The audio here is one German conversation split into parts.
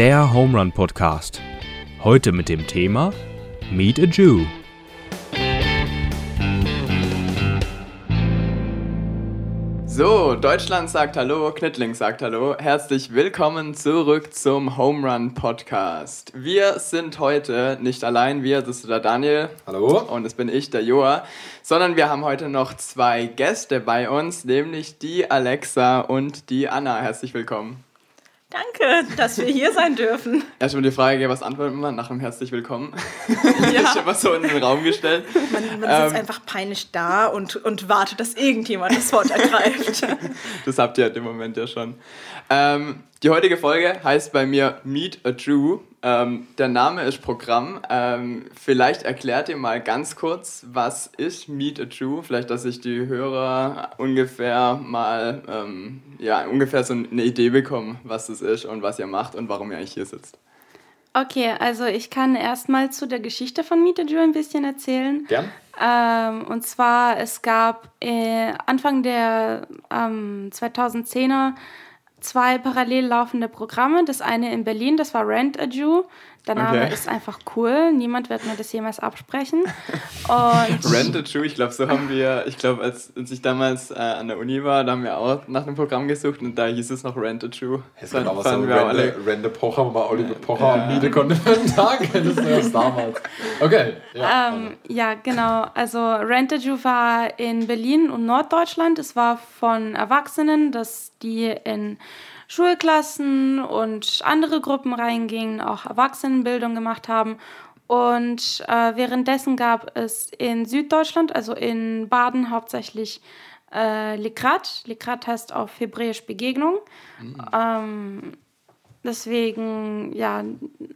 der Home Run Podcast. Heute mit dem Thema Meet a Jew. So, Deutschland sagt Hallo, Knittling sagt Hallo. Herzlich willkommen zurück zum Home Run Podcast. Wir sind heute nicht allein, wir, das ist der Daniel. Hallo. Und das bin ich, der Joa. Sondern wir haben heute noch zwei Gäste bei uns, nämlich die Alexa und die Anna. Herzlich willkommen. Danke, dass wir hier sein dürfen. Erstmal die Frage, was antwortet man nach einem herzlich willkommen? Ja. ist immer so in den Raum gestellt. Man, man sitzt ähm, einfach peinlich da und, und wartet, dass irgendjemand das Wort ergreift. das habt ihr halt im Moment ja schon. Ähm, die heutige Folge heißt bei mir Meet a Jew. Ähm, der Name ist Programm. Ähm, vielleicht erklärt ihr mal ganz kurz, was ist Meet a Jew? Vielleicht, dass sich die Hörer ungefähr mal, ähm, ja, ungefähr so eine Idee bekommen, was das ist und was ihr macht und warum ihr eigentlich hier sitzt. Okay, also ich kann erstmal zu der Geschichte von Meet a Jew ein bisschen erzählen. Gern. Ähm, und zwar, es gab äh, Anfang der 2010er zwei parallel laufende Programme. Das eine in Berlin, das war Rent a Jew. Der Name okay. ist einfach cool. Niemand wird mir das jemals absprechen. Und Rent a Jew, ich glaube, so haben wir, ich glaube, als, als ich damals äh, an der Uni war, da haben wir auch nach einem Programm gesucht und da hieß es noch Rent a Jew. Es war aber so Rente, Rente Pocher, wo man Oliver Pocher ja. mieten konnte für einen Tag. Das ist erst damals. Okay. Ja, ähm, ja, genau. Also Rent a Jew war in Berlin und Norddeutschland. Es war von Erwachsenen, dass die in Schulklassen und andere Gruppen reingingen, auch Erwachsenenbildung gemacht haben. Und äh, währenddessen gab es in Süddeutschland, also in Baden hauptsächlich äh, Likrat. Likrat heißt auf Hebräisch Begegnung. Mhm. Ähm, deswegen, ja,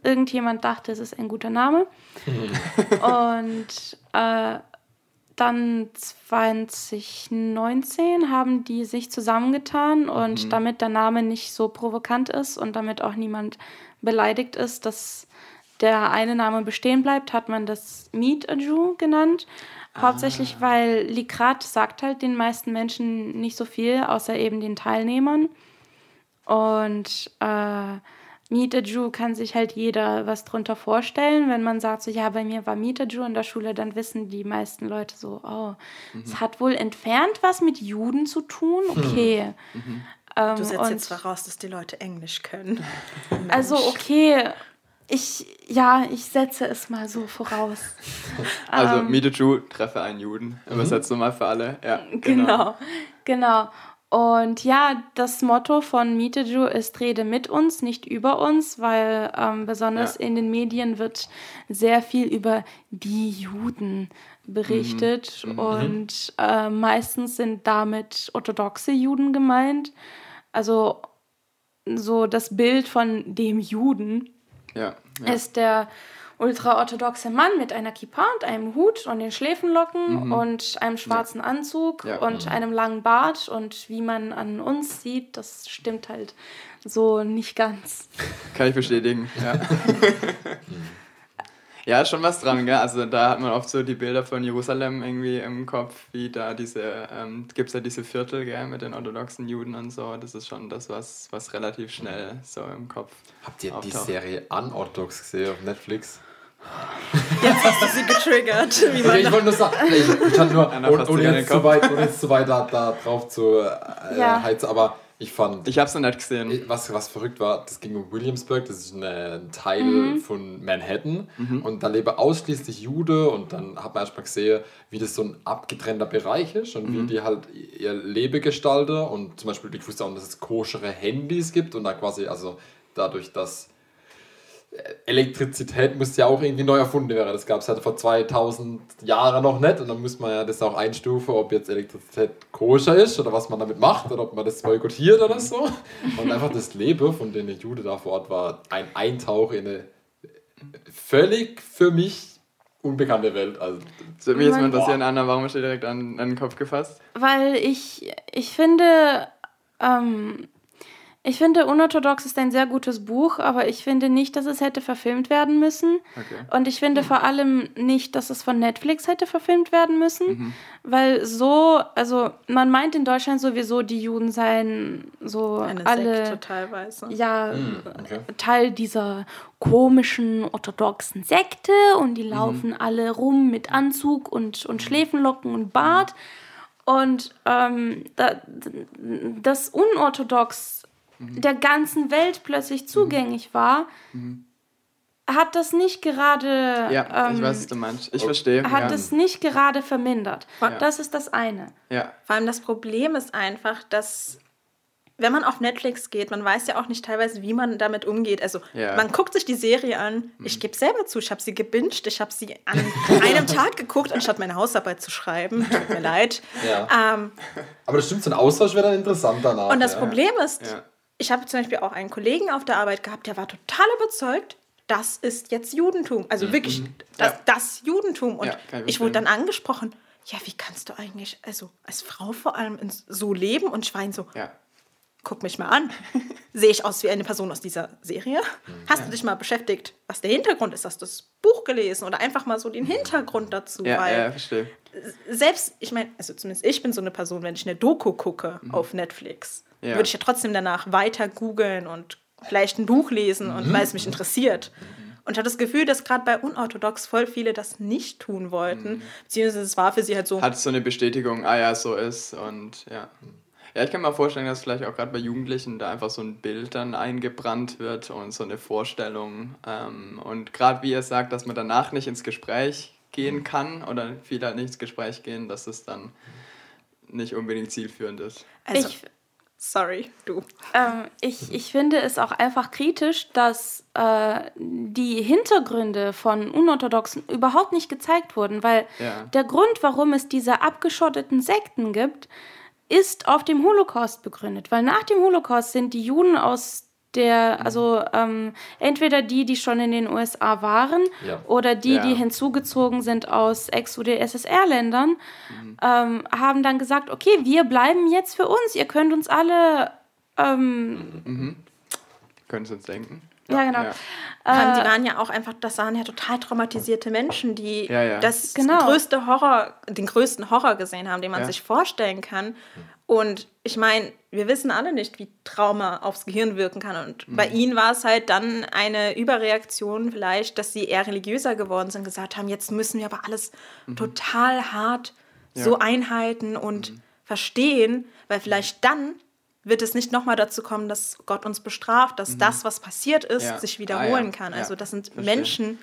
irgendjemand dachte, es ist ein guter Name. Mhm. und äh, dann 2019 haben die sich zusammengetan und mhm. damit der Name nicht so provokant ist und damit auch niemand beleidigt ist, dass der eine Name bestehen bleibt, hat man das Meet a Jew genannt. Ah. Hauptsächlich, weil Likrat sagt halt den meisten Menschen nicht so viel, außer eben den Teilnehmern. Und äh, Jew kann sich halt jeder was drunter vorstellen. Wenn man sagt, so ja, bei mir war Jew in der Schule, dann wissen die meisten Leute so, oh, mhm. es hat wohl entfernt was mit Juden zu tun. Okay. Mhm. Ähm, du setzt jetzt voraus, dass die Leute Englisch können. also okay, ich, ja, ich setze es mal so voraus. Also ähm, Jew, treffe einen Juden. Übersetzt mhm. mal für alle. Ja, genau. genau. genau. Und ja, das Motto von Jew ist Rede mit uns, nicht über uns, weil ähm, besonders ja. in den Medien wird sehr viel über die Juden berichtet mhm. mhm. und äh, meistens sind damit orthodoxe Juden gemeint. Also so das Bild von dem Juden ja, ja. ist der ultraorthodoxe Mann mit einer Kippa und einem Hut und den Schläfenlocken mhm. und einem schwarzen ja. Anzug ja. und mhm. einem langen Bart. Und wie man an uns sieht, das stimmt halt so nicht ganz. Kann ich bestätigen, ja. Ja, ist schon was dran, gell? Also da hat man oft so die Bilder von Jerusalem irgendwie im Kopf, wie da diese, ähm, gibt es ja diese Viertel, gell, mit den orthodoxen Juden und so. Das ist schon das, was, was relativ schnell so im Kopf Habt ihr auftaucht. die Serie Unorthodox gesehen auf Netflix? Jetzt hast du sie getriggert. Wie man okay, ich wollte nur sagen, ich, ich nur, ohne, ohne, jetzt zu weit, ohne jetzt zu weit da, da drauf zu äh, ja. heizen, aber ich fand. Ich hab's noch nicht gesehen. Was, was verrückt war, das ging um Williamsburg, das ist eine, ein Teil mhm. von Manhattan. Mhm. Und da leben ausschließlich Jude und dann hat man erstmal gesehen, wie das so ein abgetrennter Bereich ist und mhm. wie die halt ihr Leben gestalten. Und zum Beispiel, ich wusste auch, dass es koschere Handys gibt und da quasi, also dadurch, dass Elektrizität müsste ja auch irgendwie neu erfunden werden. Das gab es halt vor 2000 Jahren noch nicht und dann muss man ja das auch einstufen, ob jetzt Elektrizität koscher ist oder was man damit macht oder ob man das boykottiert oder so. Und einfach das Leben von den Jude da vor Ort war ein Eintauch in eine völlig für mich unbekannte Welt. Also, das würde mich jetzt mal interessieren, Anna, warum hast du direkt an, an den Kopf gefasst? Weil ich, ich finde, ähm, Ich finde, Unorthodox ist ein sehr gutes Buch, aber ich finde nicht, dass es hätte verfilmt werden müssen. Okay. Und ich finde vor allem nicht, dass es von Netflix hätte verfilmt werden müssen, Mhm. weil so, also man meint in Deutschland sowieso, die Juden seien so Eine alle Sekte teilweise. ja okay. Teil dieser komischen orthodoxen Sekte und die laufen alle rum mit Anzug und, und Schläfenlocken und Bart. Und ähm, da, das unorthodox der ganzen Welt plötzlich zugänglich war, hat das nicht gerade Ja, ich ähm, weiß, was du meinst. Ich verstehe. hat ja. es nicht gerade vermindert. Ja. Das ist das eine. ja. Vor allem das Problem ist einfach, dass wenn man auf Netflix geht, man weiß ja auch nicht teilweise, wie man damit umgeht. Also Ja. man guckt sich die Serie an. Ich gebe selber zu, ich habe sie gebinged, ich habe sie an einem Tag geguckt, anstatt meine Hausarbeit zu schreiben. Tut mir leid. Ja. Ähm, Aber das stimmt, so ein Austausch wäre dann interessant danach. und das ja. Problem ist, Ja. Ich habe zum Beispiel auch einen Kollegen auf der Arbeit gehabt, der war total überzeugt, das ist jetzt Judentum. Also wirklich das, Ja. das Judentum. Und Ja, ich wurde dann angesprochen, ja, wie kannst du eigentlich, also als Frau vor allem so leben? Und ihn so, ja. Guck mich mal an. Sehe ich aus wie eine Person aus dieser Serie? Hast du dich mal beschäftigt, was der Hintergrund ist? Hast du das Buch gelesen oder einfach mal so den Hintergrund dazu? Ja, ja, verstehe. selbst, ich meine, also zumindest ich bin so eine Person, wenn ich eine Doku gucke auf Netflix, Mhm. Ja. würde ich ja trotzdem danach weiter googeln und vielleicht ein Buch lesen Mhm. und weil es mich interessiert. Und ich hatte das Gefühl, dass gerade bei Unorthodox voll viele das nicht tun wollten. Beziehungsweise es war für sie halt so, Mhm. Hat so eine Bestätigung, ah ja, so ist und ja. Ja, ich kann mir vorstellen, dass vielleicht auch gerade bei Jugendlichen da einfach so ein Bild dann eingebrannt wird und so eine Vorstellung. Ähm, und gerade wie ihr sagt, dass man danach nicht ins Gespräch gehen kann oder viele halt nicht ins Gespräch gehen, dass es dann nicht unbedingt zielführend ist. also, ich, sorry, du. Ähm, ich, ich finde es auch einfach kritisch, dass äh, die Hintergründe von Unorthodoxen überhaupt nicht gezeigt wurden, weil Ja. der Grund, warum es diese abgeschotteten Sekten gibt, ist auf dem Holocaust begründet, weil nach dem Holocaust sind die Juden aus der, also ähm, entweder die, die schon in den USA waren, Ja. oder die, Ja. die hinzugezogen sind aus Ex-UdSSR-Ländern, ähm, haben dann gesagt, okay, wir bleiben jetzt für uns, ihr könnt uns alle ähm, Können Sie uns denken? Ja, genau. Ja. Äh, die waren ja auch einfach, das waren ja total traumatisierte Menschen, die Ja, ja. das Genau. größte Horror, den größten Horror gesehen haben, den man Ja. sich vorstellen kann. Und ich meine, wir wissen alle nicht, wie Trauma aufs Gehirn wirken kann. Und Mhm. bei ihnen war es halt dann eine Überreaktion vielleicht, dass sie eher religiöser geworden sind, gesagt haben, jetzt müssen wir aber alles total hart so Mhm. Ja. Mhm. einhalten und verstehen, weil vielleicht dann wird es nicht nochmal dazu kommen, dass Gott uns bestraft, dass das, was passiert ist, Mhm. Ja. sich Ah, wiederholen ja. kann. Also das sind Verstehe. Menschen,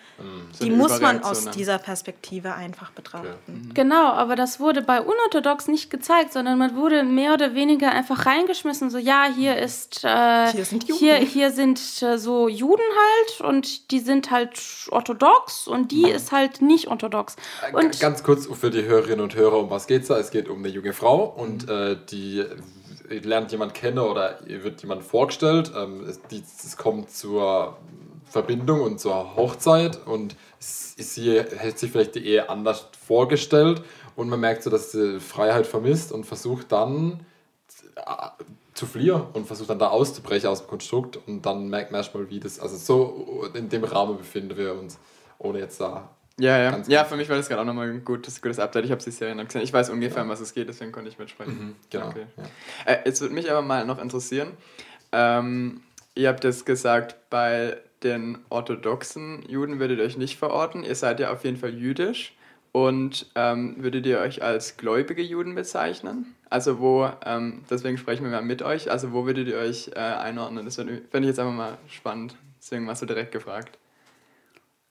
So die eine muss man aus dann. dieser Perspektive einfach betrachten. Genau, aber das wurde bei Unorthodox nicht gezeigt, sondern man wurde mehr oder weniger einfach reingeschmissen. So, ja, hier ist. Äh, Hier sind Juden. Hier, hier sind äh, so Juden halt und die sind halt orthodox und die ist halt nicht orthodox. G- Und Ganz kurz für die Hörerinnen und Hörer, um was geht's da? Es geht um eine junge Frau und äh, die lernt jemand kennen oder wird jemand vorgestellt. Ähm, es, kommt zur Verbindung und zur Hochzeit und sie hätte sich vielleicht die Ehe anders vorgestellt und man merkt so, dass sie Freiheit vermisst und versucht dann äh, zu fliehen und versucht dann da auszubrechen aus dem Konstrukt und dann merkt man erstmal, wie das, also so in dem Rahmen befinden wir uns, ohne jetzt da Ja, ja. Ganz ja, für mich war das gerade auch nochmal ein gutes, gutes Update. Ich habe die Serie noch gesehen. Ich weiß ungefähr, um was es geht, deswegen konnte ich mitsprechen. Genau. Okay. Ja. Äh, jetzt würde mich aber mal noch interessieren. Ähm, ihr habt jetzt gesagt, bei den orthodoxen Juden würdet ihr euch nicht verorten. Ihr seid ja auf jeden Fall jüdisch. Und ähm, würdet ihr euch als gläubige Juden bezeichnen? Also wo, ähm, deswegen sprechen wir mal mit euch, also wo würdet ihr euch äh, einordnen? Das fände ich jetzt einfach mal spannend. Deswegen mal so direkt gefragt.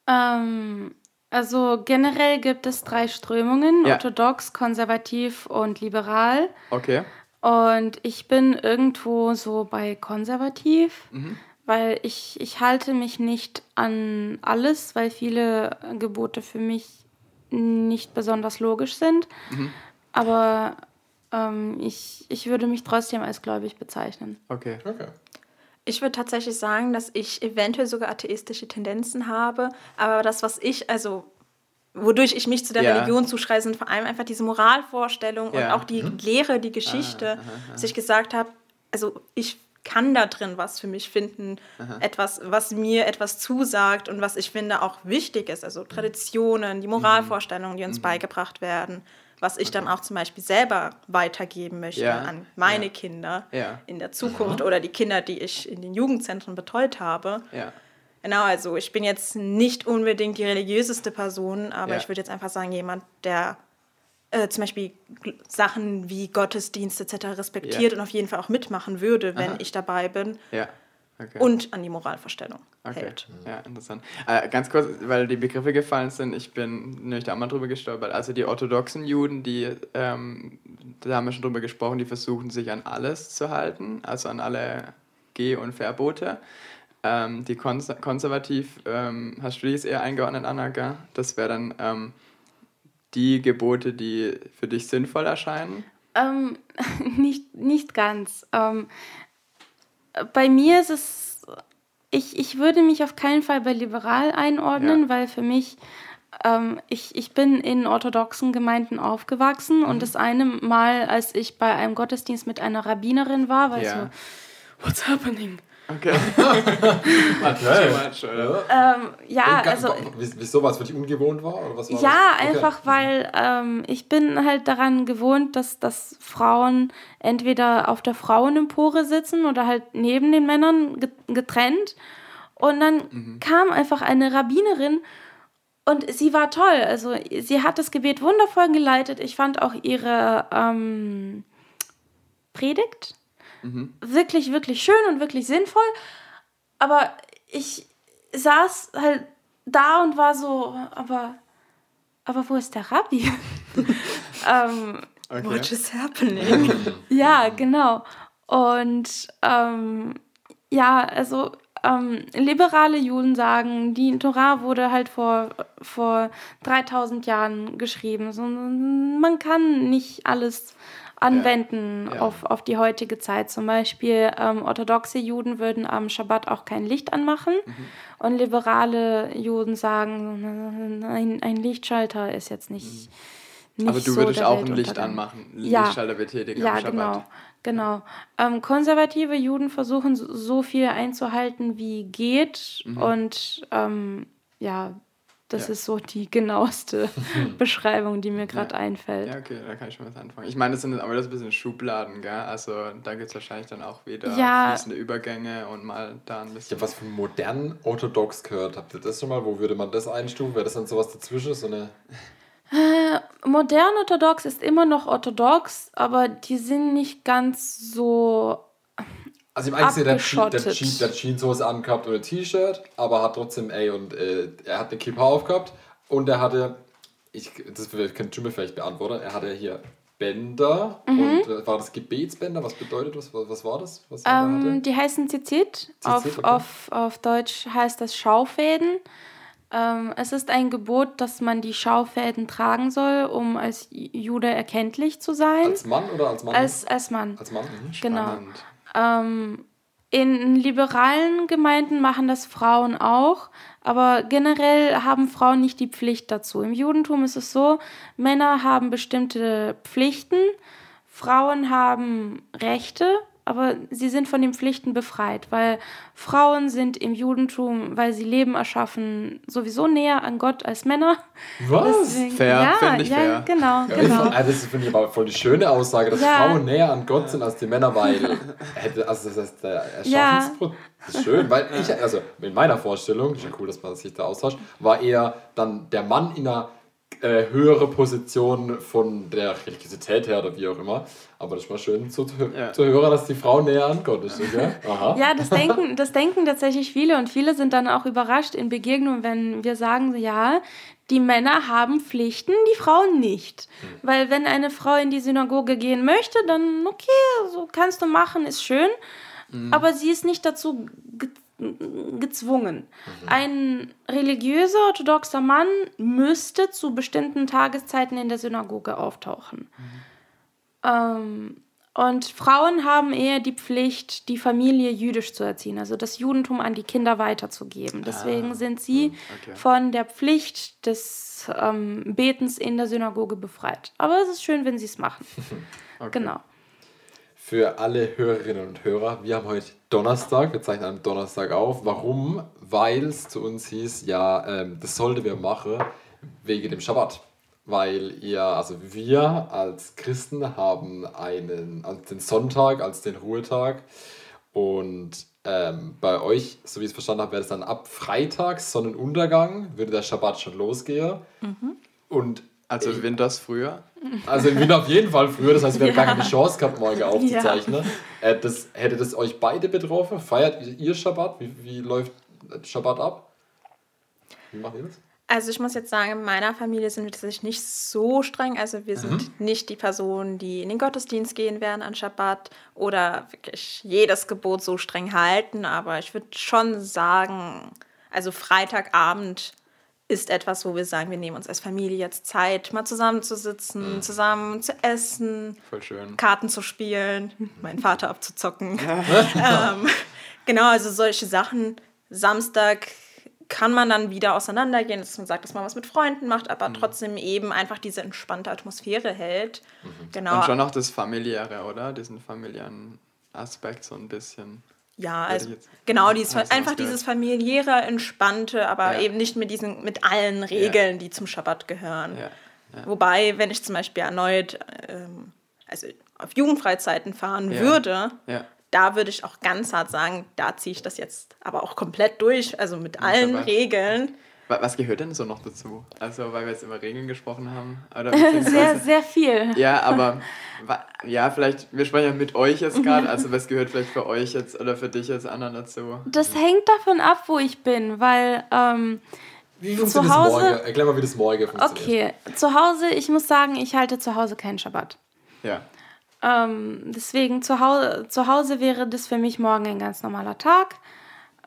ähm, also generell gibt es drei Strömungen: Ja. orthodox, konservativ und liberal. Okay. Und ich bin irgendwo so bei konservativ, weil ich, ich halte mich nicht an alles, weil viele Gebote für mich nicht besonders logisch sind. Aber ähm, ich, ich würde mich trotzdem als gläubig bezeichnen. Okay. Okay. Ich würde tatsächlich sagen, dass ich eventuell sogar atheistische Tendenzen habe, aber das, was ich, also wodurch ich mich zu der Ja. Religion zuschreibe, sind vor allem einfach diese Moralvorstellung und Ja. auch die Lehre, die Geschichte, dass ich gesagt habe, also ich kann da drin was für mich finden, etwas, was mir etwas zusagt und was ich finde auch wichtig ist. Also Traditionen, die Moralvorstellungen, die uns beigebracht werden, was ich dann auch zum Beispiel selber weitergeben möchte Ja, an meine ja. Kinder Ja. in der Zukunft oder die Kinder, die ich in den Jugendzentren betreut habe. Genau, also ich bin jetzt nicht unbedingt die religiöseste Person, aber ich würde jetzt einfach sagen, jemand, der äh, zum Beispiel Sachen wie Gottesdienst etc. respektiert und auf jeden Fall auch mitmachen würde, wenn Aha. ich dabei bin. Okay. und an die Moralvorstellung Okay, hält. ja, interessant. Äh, ganz kurz, weil die Begriffe gefallen sind, ich bin nämlich da mal drüber gestolpert. Also die orthodoxen Juden, die, ähm, da haben wir schon drüber gesprochen, die versuchen sich an alles zu halten, also an alle Geh- und Verbote. Ähm, die Konser konservativ, ähm, hast du die jetzt eher eingeordnet, Anna, gell? Das wäre dann ähm, die Gebote, die für dich sinnvoll erscheinen. Ähm, nicht, nicht ganz. Ähm, bei mir ist es, ich, ich würde mich auf keinen Fall bei liberal einordnen, Ja. weil für mich, ähm, ich, ich bin in orthodoxen Gemeinden aufgewachsen Mhm. und das eine Mal, als ich bei einem Gottesdienst mit einer Rabbinerin war, war Ja. so, what's happening? Okay. Too much? Ähm, ja, also... wieso was für dich ungewohnt war? Oder was war Ja, das? Okay. einfach weil ähm, ich bin halt daran gewohnt, dass, dass Frauen entweder auf der Frauenempore sitzen oder halt neben den Männern ge- getrennt. Und dann kam einfach eine Rabbinerin und sie war toll. Also sie hat das Gebet wundervoll geleitet. Ich fand auch ihre ähm, Predigt wirklich, wirklich schön und wirklich sinnvoll. Aber ich saß halt da und war so, aber, aber wo ist der Rabbi? ähm, Okay. What is happening? ja, genau. Und ähm, ja, also ähm, liberale Juden sagen, die Torah wurde halt vor, vor 3000 Jahren geschrieben. So, man kann nicht alles anwenden Ja. Auf, auf die heutige Zeit. Zum Beispiel ähm, orthodoxe Juden würden am Schabbat auch kein Licht anmachen Mhm. und liberale Juden sagen, ein, ein Lichtschalter ist jetzt nicht, nicht Mhm. Aber du so würdest der auch ein Licht anmachen, Ja. Lichtschalter betätigen Ja, am Schabbat. genau. Genau. Ähm, konservative Juden versuchen so- so viel einzuhalten, wie geht. Und ähm, ja, das. Ja. ist so die genaueste Beschreibung, die mir gerade einfällt. Ja, okay, da kann ich schon was anfangen. Ich meine, das sind aber das ein bisschen Schubladen, gell? Also da gibt es wahrscheinlich dann auch wieder Ja. fließende Übergänge und mal da ein Ich bisschen. habe was von modern orthodox gehört. Habt ihr das schon mal? Wo würde man das einstufen? Wäre das dann sowas dazwischen? So eine Modern orthodox ist immer noch orthodox, aber die sind nicht ganz so. Also im Einzelnen der, Jean- der, Abgeschottet. Jean, der Jeanshose angehabt und ein T-Shirt, aber hat trotzdem, ey, und äh, er hat eine Kippa aufgehabt und er hatte, ich, das könnte Jimmy vielleicht beantworten, er hatte hier Bänder Mhm. und äh, war das Gebetsbänder? Was bedeutet das? Was, was war das? Was Ähm, die heißen Zizit. Auf, okay. auf, auf Deutsch heißt das Schaufäden. Ähm, es ist ein Gebot, dass man die Schaufäden tragen soll, um als Jude erkenntlich zu sein. Als Mann oder als Mann? Als, als Mann. als Mann. Mhm. Genau. Spannend. Ähm, in liberalen Gemeinden machen das Frauen auch, aber generell haben Frauen nicht die Pflicht dazu. Im Judentum ist es so, Männer haben bestimmte Pflichten, Frauen haben Rechte, aber sie sind von den Pflichten befreit, weil Frauen sind im Judentum, weil sie Leben erschaffen, sowieso näher an Gott als Männer. Was? Fair, ja, ich ja, fair. genau, Ja, ich genau. fand- also das finde ich aber voll die schöne Aussage, dass Ja. Frauen näher an Gott sind als die Männer, weil also das heißt, der Erschaffensprozess ist schön, weil ich, also in meiner Vorstellung, ja cool, dass man sich da austauscht, war eher dann der Mann in einer äh, höhere Position von der Religiosität her oder wie auch immer. Aber das mal schön zu, Ja. zu hören, dass die Frau näher an Gott ist, okay? Aha. Ja, das denken, das denken tatsächlich viele und viele sind dann auch überrascht in Begegnungen, wenn wir sagen, ja, die Männer haben Pflichten, die Frauen nicht. Weil wenn eine Frau in die Synagoge gehen möchte, dann okay, so kannst du machen, ist schön, aber sie ist nicht dazu ge gezwungen. Ein religiöser, orthodoxer Mann müsste zu bestimmten Tageszeiten in der Synagoge auftauchen. Ähm, und Frauen haben eher die Pflicht, die Familie jüdisch zu erziehen, also das Judentum an die Kinder weiterzugeben. Deswegen sind sie okay. von der Pflicht des ähm, Betens in der Synagoge befreit. Aber es ist schön, wenn sie es machen. Genau. Für alle Hörerinnen und Hörer, wir haben heute Donnerstag, wir zeichnen am Donnerstag auf. Warum? Weil es zu uns hieß, ja, ähm, das sollten wir machen wegen dem Schabbat. Weil ihr, also wir als Christen haben einen, also den Sonntag als den Ruhetag und ähm, bei euch, so wie ich es verstanden habe, wäre es dann ab Freitag, Sonnenuntergang, würde der Schabbat schon losgehen. Und Also Winters früher. also im Winter auf jeden Fall früher, das heißt, wir haben gar keine Chance gehabt, morgen aufzuzeichnen. Äh, das, hätte das euch beide betroffen? Feiert ihr- Schabbat? Wie, wie läuft Schabbat ab? Wie macht ihr das? Also ich muss jetzt sagen, in meiner Familie sind wir tatsächlich nicht so streng. Also wir sind nicht die Personen, die in den Gottesdienst gehen werden an Schabbat oder wirklich jedes Gebot so streng halten. Aber ich würde schon sagen, also Freitagabend ist etwas, wo wir sagen, wir nehmen uns als Familie jetzt Zeit, mal zusammenzusitzen, zusammen zu essen, Voll schön. Karten zu spielen, meinen Vater abzuzocken. ähm, genau, also solche Sachen. Samstag kann man dann wieder auseinandergehen, dass man sagt, dass man was mit Freunden macht, aber Mhm. trotzdem eben einfach diese entspannte Atmosphäre hält. Genau. Und schon noch das Familiäre, oder? Diesen familiären Aspekt so ein bisschen. Ja, also genau, dieses, einfach ausgehört. dieses familiäre, entspannte, aber Ja. eben nicht mit diesen, mit allen Regeln, die zum Schabbat gehören. Ja. Wobei, wenn ich zum Beispiel erneut ähm, also auf Jugendfreizeiten fahren Ja. würde, Ja. da würde ich auch ganz hart sagen, da ziehe ich das jetzt aber auch komplett durch, also mit allen. Regeln. Wa- Was gehört denn so noch dazu? Also, weil wir jetzt über Regeln gesprochen haben. Oder Sehr, sehr viel. Ja, aber ja, vielleicht, wir sprechen ja mit euch jetzt gerade, also was gehört vielleicht für euch jetzt oder für dich jetzt anderen dazu? Das hängt davon ab, wo ich bin, weil ähm, Wie funktioniert Zu das Hause- morgen? Erklär mal, wie das morgen funktioniert. okay, zu Hause, ich muss sagen, ich halte zu Hause keinen Schabbat. Ja. Ähm, deswegen zu Hause, zu Hause wäre das für mich morgen ein ganz normaler Tag.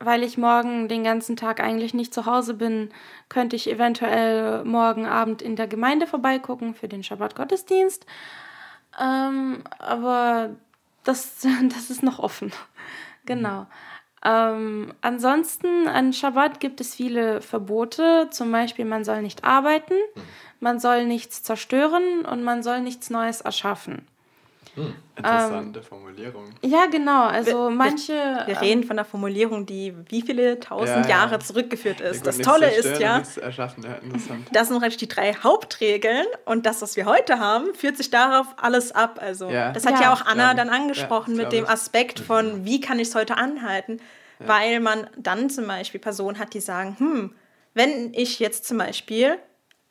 Weil ich morgen den ganzen Tag eigentlich nicht zu Hause bin, könnte ich eventuell morgen Abend in der Gemeinde vorbeigucken für den Schabbat-Gottesdienst. Ähm, aber das, das ist noch offen. Genau. Ähm, ansonsten an Schabbat gibt es viele Verbote. Zum Beispiel, man soll nicht arbeiten, man soll nichts zerstören und man soll nichts Neues erschaffen. Interessante Formulierung. Ja, genau. Also Wir- manche. Wir reden von einer Formulierung, die wie viele tausend Ja, ja. Jahre zurückgeführt Ja, ist. gut, das Tolle ist ja, Nichts erschaffen, ja, interessant. das sind praktisch die drei Hauptregeln und das, was wir heute haben, führt sich darauf alles ab. Also Ja. das hat Ja. ja, auch Anna dann angesprochen Ja, mit dem ich. Aspekt von, wie kann ich es heute anhalten, weil man dann zum Beispiel Personen hat, die sagen, hm, wenn ich jetzt zum Beispiel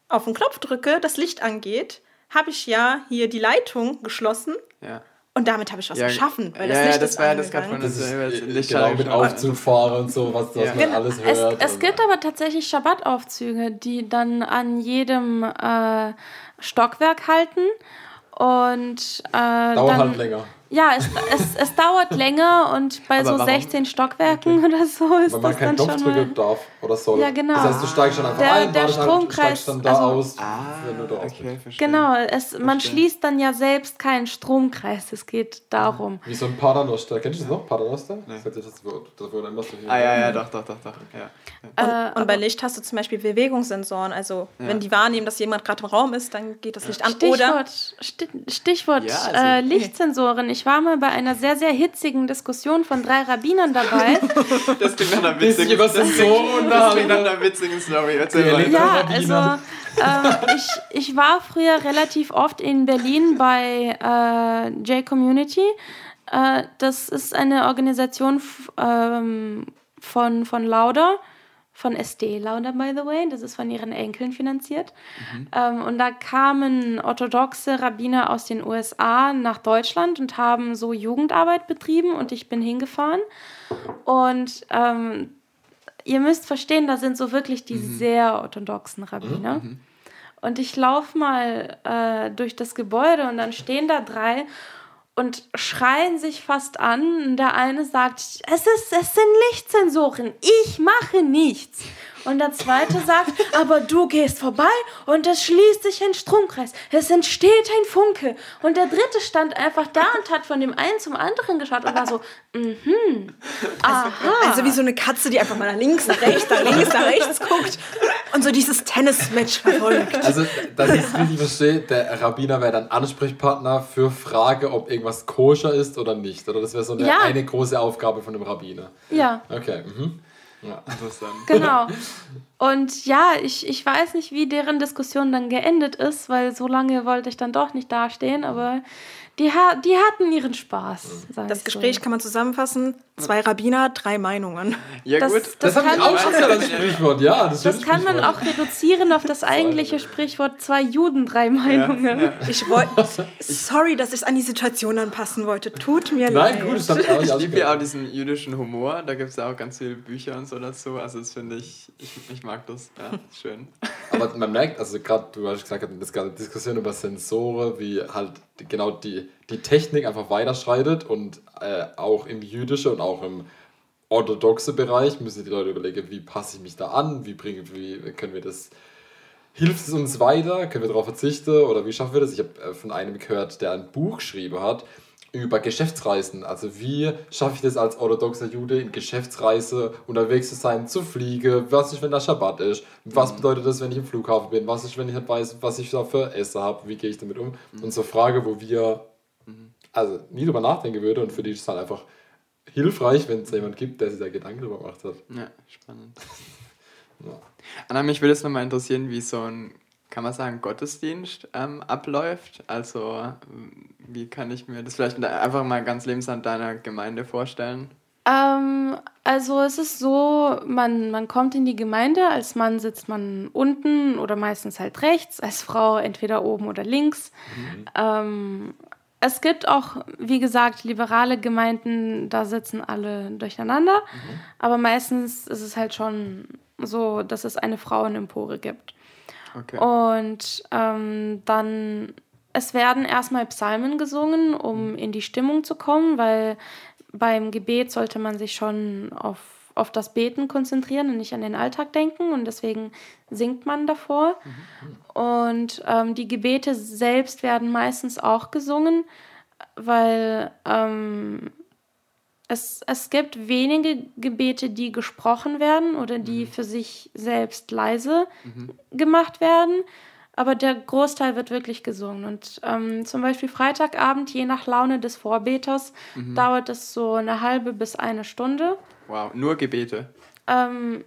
auf den Knopf drücke, das Licht angeht, habe ich ja hier die Leitung geschlossen Ja. und damit habe ich was geschaffen, weil ja, das ja, Licht das ist war ja das gerade von Das ist äh, genau mit. Aufzugfahren und so, was, was Ja. man alles Es, hört. es und- gibt aber tatsächlich Schabbataufzüge, die dann an jedem äh, Stockwerk halten. Und äh, Dauert dann, halt länger. Ja, es, es, es dauert länger und bei Aber so warum? 16 Stockwerken oder so ist Weil man das keinen dann Knopf schon drücken mal. darf oder soll. Ja, genau. Das heißt, du steigst schon einfach Der- ein, der halt, Stromkreis, steigst dann da also- aus, Ah, wenn du da okay, verstehe. Genau, es, man Verstehe. schließt dann ja selbst keinen Stromkreis. Es geht darum. Wie so ein Paternoster. Kennst du das noch? Paternoster? Das, heißt, das, Wort- das wurde immer so hier. Ah, ja, ja, doch, doch, doch, doch. Ja. Und, Äh, und bei Licht hast du zum Beispiel Bewegungssensoren. Also wenn die wahrnehmen, dass jemand gerade im Raum ist, dann geht das Licht an. Oder Stichwort, Sti- Stichwort Ja, also- äh, Lichtsensoren. Ich war mal bei einer sehr, sehr hitzigen Diskussion von drei Rabbinern dabei. Das klingt nach einer Bisschen witzigen über klingt nach da. einer witzigen Story. Erzähl mal. ja, also ähm, ich, ich war früher relativ oft in Berlin bei äh, J-Community. Äh, das ist eine Organisation ähm, von, von Lauda, von SD Lauda, by the way. Das ist von ihren Enkeln finanziert. Ähm, und da kamen orthodoxe Rabbiner aus den USA nach Deutschland und haben so Jugendarbeit betrieben und ich bin hingefahren. Und ähm, ihr müsst verstehen, da sind so wirklich die sehr orthodoxen Rabbiner. Und ich laufe mal äh, durch das Gebäude und dann stehen da drei und schreien sich fast an. Und Der eine sagt, es, ist, es sind Lichtsensoren, ich mache nichts. Und der zweite sagt, aber du gehst vorbei und es schließt sich ein Stromkreis. Es entsteht ein Funke. Und der dritte stand einfach da und hat von dem einen zum anderen geschaut und war so, mhm, aha. also wie so eine Katze, die einfach mal nach links, nach rechts, nach links, nach rechts guckt. und so dieses Tennismatch verfolgt. Also, dass ich es richtig verstehe, der Rabbiner wäre dann Ansprechpartner für Frage, ob irgendwas koscher ist oder nicht. Oder das wäre so eine, Ja. eine große Aufgabe von dem Rabbiner. Ja, Okay. Mhm. Ja. Interessant. genau. Und ja, ich, ich weiß nicht, wie deren Diskussion dann geendet ist, weil so lange wollte ich dann doch nicht dastehen, aber die, ha die hatten ihren Spaß. sag Das Gespräch so. kann man zusammenfassen. Zwei Rabbiner, drei Meinungen. Ja, Das- gut. Das, Das habe ich kann auch schon gehört, das Sprichwort. Ja, das, Das kann man auch reduzieren auf das eigentliche Sprichwort zwei Juden, drei Meinungen. Ich wollte. Sorry, dass ich es an die Situation anpassen wollte. Tut mir Nein, leid. gut, das habe ich auch nicht Ich liebe ja auch diesen jüdischen Humor, da gibt es ja auch ganz viele Bücher und so dazu. Also das finde ich, ich, ich mag das. Ja, schön. Aber man merkt, also gerade, du hast gesagt, das ganze Diskussion über Sensoren, wie halt genau die, die Technik einfach weiterschreitet und äh, auch im jüdischen und auch im orthodoxen Bereich müssen die Leute überlegen, wie passe ich mich da an, wie, bringen, wie können wir das, hilft es uns weiter, können wir darauf verzichten? Oder wie schaffen wir das? Ich habe äh, von einem gehört, der ein Buch geschrieben hat über Geschäftsreisen. Also wie schaffe ich das als orthodoxer Jude in Geschäftsreise unterwegs zu sein, zu fliegen, was ist, wenn da Schabbat ist, was bedeutet das, wenn ich im Flughafen bin, was ist, wenn ich nicht weiß, was ich da für Essen habe, wie gehe ich damit um? Und so Frage, wo wir also nie drüber nachdenken würde und für die ist es halt einfach hilfreich, wenn es jemand gibt, der sich da Gedanken drüber gemacht hat. Ja, spannend. Ja. Anna, mich würde es nochmal interessieren, wie so ein, kann man sagen, Gottesdienst ähm, abläuft. Also, wie kann ich mir das vielleicht einfach mal ganz lebensland deiner Gemeinde vorstellen? Ähm, also es ist so, man, man kommt in die Gemeinde, als Mann sitzt man unten oder meistens halt rechts, als Frau entweder oben oder links. Ähm, es gibt auch, wie gesagt, liberale Gemeinden, da sitzen alle durcheinander, aber meistens ist es halt schon so, dass es eine Frauenempore gibt. Okay. Und ähm, dann, es werden erstmal Psalmen gesungen, um in die Stimmung zu kommen, weil beim Gebet sollte man sich schon auf, auf das Beten konzentrieren und nicht an den Alltag denken. Und deswegen singt man davor. Und ähm, die Gebete selbst werden meistens auch gesungen, weil ähm, es, es gibt wenige Gebete, die gesprochen werden oder die für sich selbst leise gemacht werden. Aber der Großteil wird wirklich gesungen. Und ähm, zum Beispiel Freitagabend, je nach Laune des Vorbeters, dauert es so eine halbe bis eine Stunde. Wow, nur Gebete. Ähm,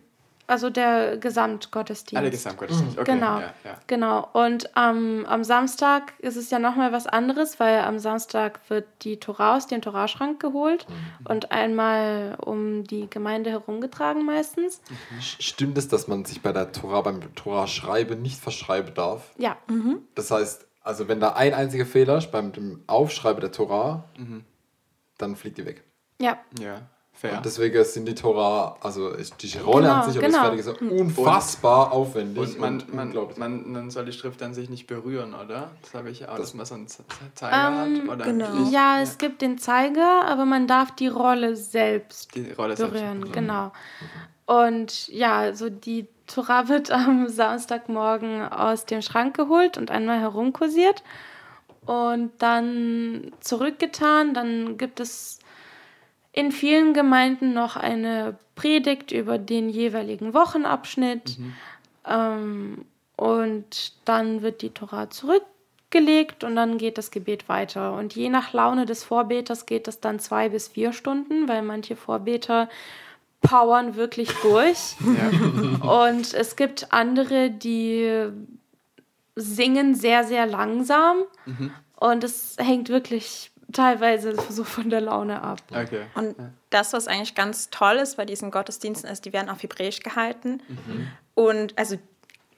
also der Gesamtgottesdienst. Alle Gesamtgottesdienst. Okay, Genau. Ja, ja. Genau. Und ähm, am Samstag ist es ja nochmal was anderes, weil am Samstag wird die Tora aus dem Toraschrank geholt und einmal um die Gemeinde herumgetragen meistens. Stimmt es, dass man sich bei der Tora beim Tora schreiben nicht verschreiben darf? Ja. Das heißt, also wenn da ein einziger Fehler ist beim dem Aufschreiben der Tora, dann fliegt die weg. Ja. Ja, fair. Und deswegen sind die Tora, also ist die Rolle an Genau, sich und genau. das Fertige so unfassbar aufwendig Und man, und man, man, man soll die Schrift an sich nicht berühren, oder? Das habe ich auch, Das- dass man so einen Zeiger Ähm, hat. Oder genau. nicht? Ja, es gibt den Zeiger, aber man darf die Rolle selbst Die Rolle selbst. berühren, genau. Und ja, so die Tora wird am Samstagmorgen aus dem Schrank geholt und einmal herumkursiert und dann zurückgetan. Dann gibt es in vielen Gemeinden noch eine Predigt über den jeweiligen Wochenabschnitt. Ähm, und dann wird die Tora zurückgelegt und dann geht das Gebet weiter. Und je nach Laune des Vorbeters geht es dann zwei bis vier Stunden, weil manche Vorbeter powern wirklich durch. Ja. Und es gibt andere, die singen sehr, sehr langsam. Und es hängt wirklich teilweise so von der Laune ab. Okay. Und das, was eigentlich ganz toll ist bei diesen Gottesdiensten, ist, die werden auf Hebräisch gehalten. Und also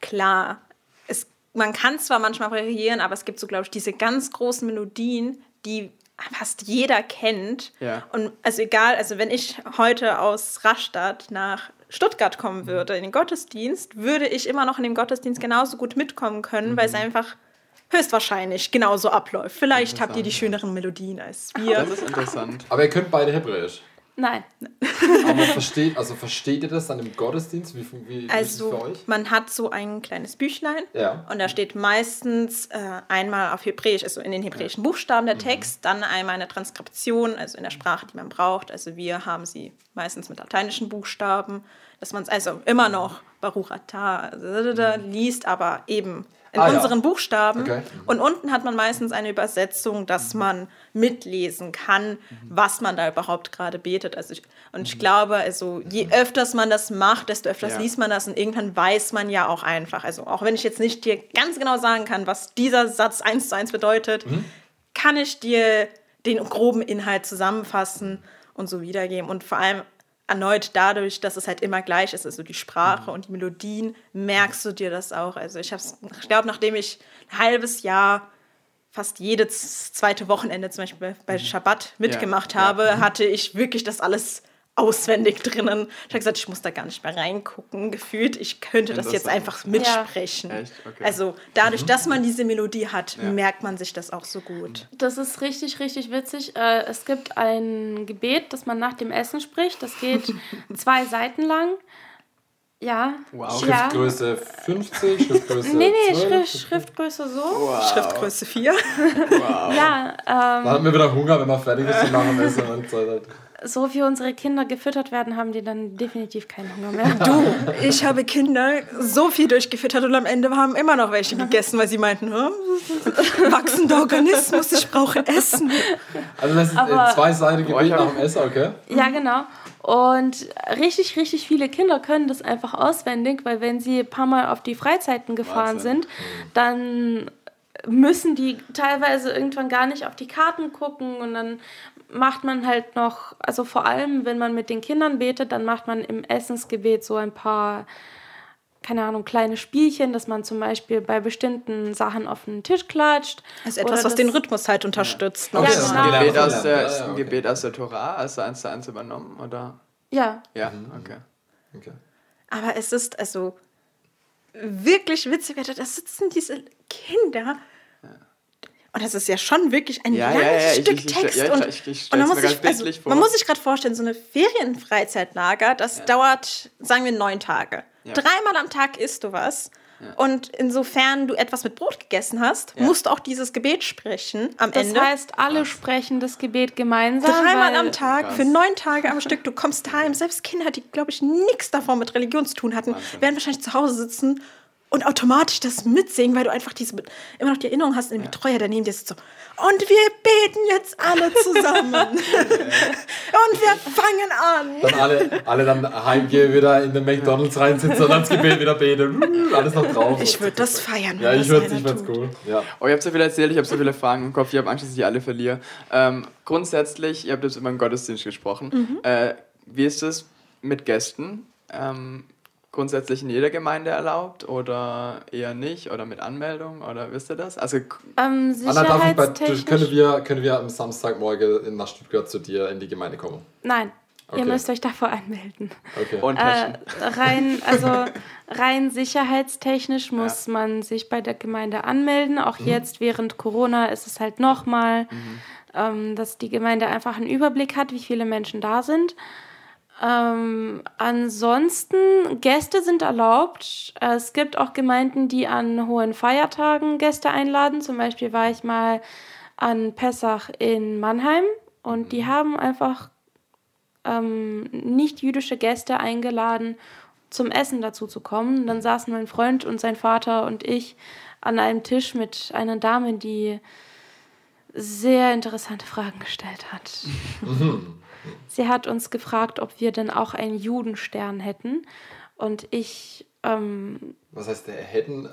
klar, es, man kann zwar manchmal variieren, aber es gibt so, glaube ich, diese ganz großen Melodien, die fast jeder kennt. Ja. Und also egal, also wenn ich heute aus Rastatt nach Stuttgart kommen würde in den Gottesdienst, würde ich immer noch in dem Gottesdienst genauso gut mitkommen können, weil es einfach höchstwahrscheinlich genauso abläuft. Vielleicht habt ihr die schöneren Melodien als wir. Das ist interessant. Aber ihr könnt beide Hebräisch. Nein. Aber versteht, also versteht ihr das dann im Gottesdienst? Wie, wie, wie ist es für Also euch? man hat so ein kleines Büchlein Ja. und da steht meistens äh, einmal auf Hebräisch, also in den hebräischen Buchstaben der Text, dann einmal eine Transkription, also in der Sprache, die man braucht. Also wir haben sie meistens mit lateinischen Buchstaben, dass man es also immer noch Baruch Atah, liest, aber eben in Ah, ja. unseren Buchstaben. Okay. Und unten hat man meistens eine Übersetzung, dass man mitlesen kann, was man da überhaupt gerade betet. Also ich, und ich glaube, also je öfters man das macht, desto öfters Ja. liest man das und irgendwann weiß man ja auch einfach. Also auch wenn ich jetzt nicht dir ganz genau sagen kann, was dieser Satz eins zu eins bedeutet, kann ich dir den groben Inhalt zusammenfassen und so wiedergeben. Und vor allem erneut dadurch, dass es halt immer gleich ist, also die Sprache und die Melodien, merkst du dir das auch. Also ich habe ich glaube, nachdem ich ein halbes Jahr fast jedes zweite Wochenende zum Beispiel bei Schabbat mitgemacht ja. habe, hatte ich wirklich das alles auswendig drinnen. Ich habe gesagt, ich muss da gar nicht mehr reingucken, gefühlt. Ich könnte das jetzt einfach mitsprechen. Echt? Okay. Also dadurch, dass man diese Melodie hat, merkt man sich das auch so gut. Das ist richtig, richtig witzig. Äh, es gibt ein Gebet, das man nach dem Essen spricht. Das geht zwei Seiten lang. Ja. Wow. Ja. Schriftgröße 50, Schriftgröße Nee, nee, 12. Schrift, Schriftgröße so. Schriftgröße 4. Ja, ähm, Dann haben wir wieder Hunger, wenn wir fertig sind nach dem Essen. Und so. So wie unsere Kinder gefüttert werden, haben die dann definitiv keinen Hunger mehr. Du, ich habe Kinder so viel durchgefüttert und am Ende haben immer noch welche gegessen, weil sie meinten, "Hm, wachsender Organismus, ich brauche Essen. Also das ist Aber- äh, zwei Seiten hab- nach dem Essen, okay? Ja, genau. Und richtig, richtig viele Kinder können das einfach auswendig, weil wenn sie ein paar Mal auf die Freizeiten gefahren Wahnsinn. sind, dann müssen die teilweise irgendwann gar nicht auf die Karten gucken und dann macht man halt noch, also vor allem, wenn man mit den Kindern betet, dann macht man im Essensgebet so ein paar, keine Ahnung, kleine Spielchen, dass man zum Beispiel bei bestimmten Sachen auf den Tisch klatscht. Das ist etwas, was den Rhythmus halt unterstützt. Okay, Ja, das ist genau. ein Gebet Gelernt, aus der, ja, ist ja, ein. Gebet aus der Torah, also eins zu eins übernommen, oder? Ja, Ja, Mhm. okay. okay. Aber es ist also wirklich witzig, da sitzen diese Kinder. Und das ist ja schon wirklich ein Ja, langes ja, ja, Stück ich- ich- Text. ja, ich- und, ich- ich und man, mir muss sich, also, man muss sich gerade vorstellen, so eine Ferienfreizeitlager, das dauert, sagen wir, neun Tage. Ja. Dreimal am Tag isst du was. Und insofern du etwas mit Brot gegessen hast, musst du auch dieses Gebet sprechen am das Ende. heißt, alle sprechen das Gebet gemeinsam. Dreimal am Tag, für neun Tage am Stück. Du kommst heim. Selbst Kinder, die, glaube ich, nichts davon mit Religion zu tun hatten, werden wahrscheinlich zu Hause sitzen und automatisch das mitsingen, weil du einfach diese, immer noch die Erinnerung hast, den Betreuer, der neben dir sitzt so. Und wir beten jetzt alle zusammen. und wir fangen an. Dann alle, alle dann heimgehen, wieder in den McDonalds reinsitzen und ans Gebet wieder beten. Alles noch drauf. Ich würde das feiern. Ja, ich würde tut. cool. Ja. Oh, ihr habt so viel erzählt, ich habe so viele Fragen im Kopf, ich habe Angst, dass ich alle verliere. Ähm, grundsätzlich, ihr habt jetzt über den Gottesdienst gesprochen. Mhm. Äh, wie ist es mit Gästen? Ähm, grundsätzlich in jeder Gemeinde erlaubt oder eher nicht? Oder mit Anmeldung? Oder wisst ihr das? Also, Ähm, Anna, darf ich bei, sicherheitstechnisch. können, wir, können wir am Samstagmorgen in- nach Stuttgart zu dir in die Gemeinde kommen? Nein, Okay. ihr müsst euch davor anmelden. Okay. und Äh, rein, also rein sicherheitstechnisch muss man sich bei der Gemeinde anmelden. Auch jetzt während Corona ist es halt nochmal, ähm, dass die Gemeinde einfach einen Überblick hat, wie viele Menschen da sind. Ähm, ansonsten, Gäste sind erlaubt. Es gibt auch Gemeinden, die an hohen Feiertagen Gäste einladen. Zum Beispiel war ich mal an Pessach in Mannheim und die haben einfach ähm, nicht-jüdische Gäste eingeladen, zum Essen dazu zu kommen. Dann saßen mein Freund und sein Vater und ich an einem Tisch mit einer Dame, die sehr interessante Fragen gestellt hat. Sie hat uns gefragt, ob wir denn auch einen Judenstern hätten. Und ich, ähm, Was heißt der hätten?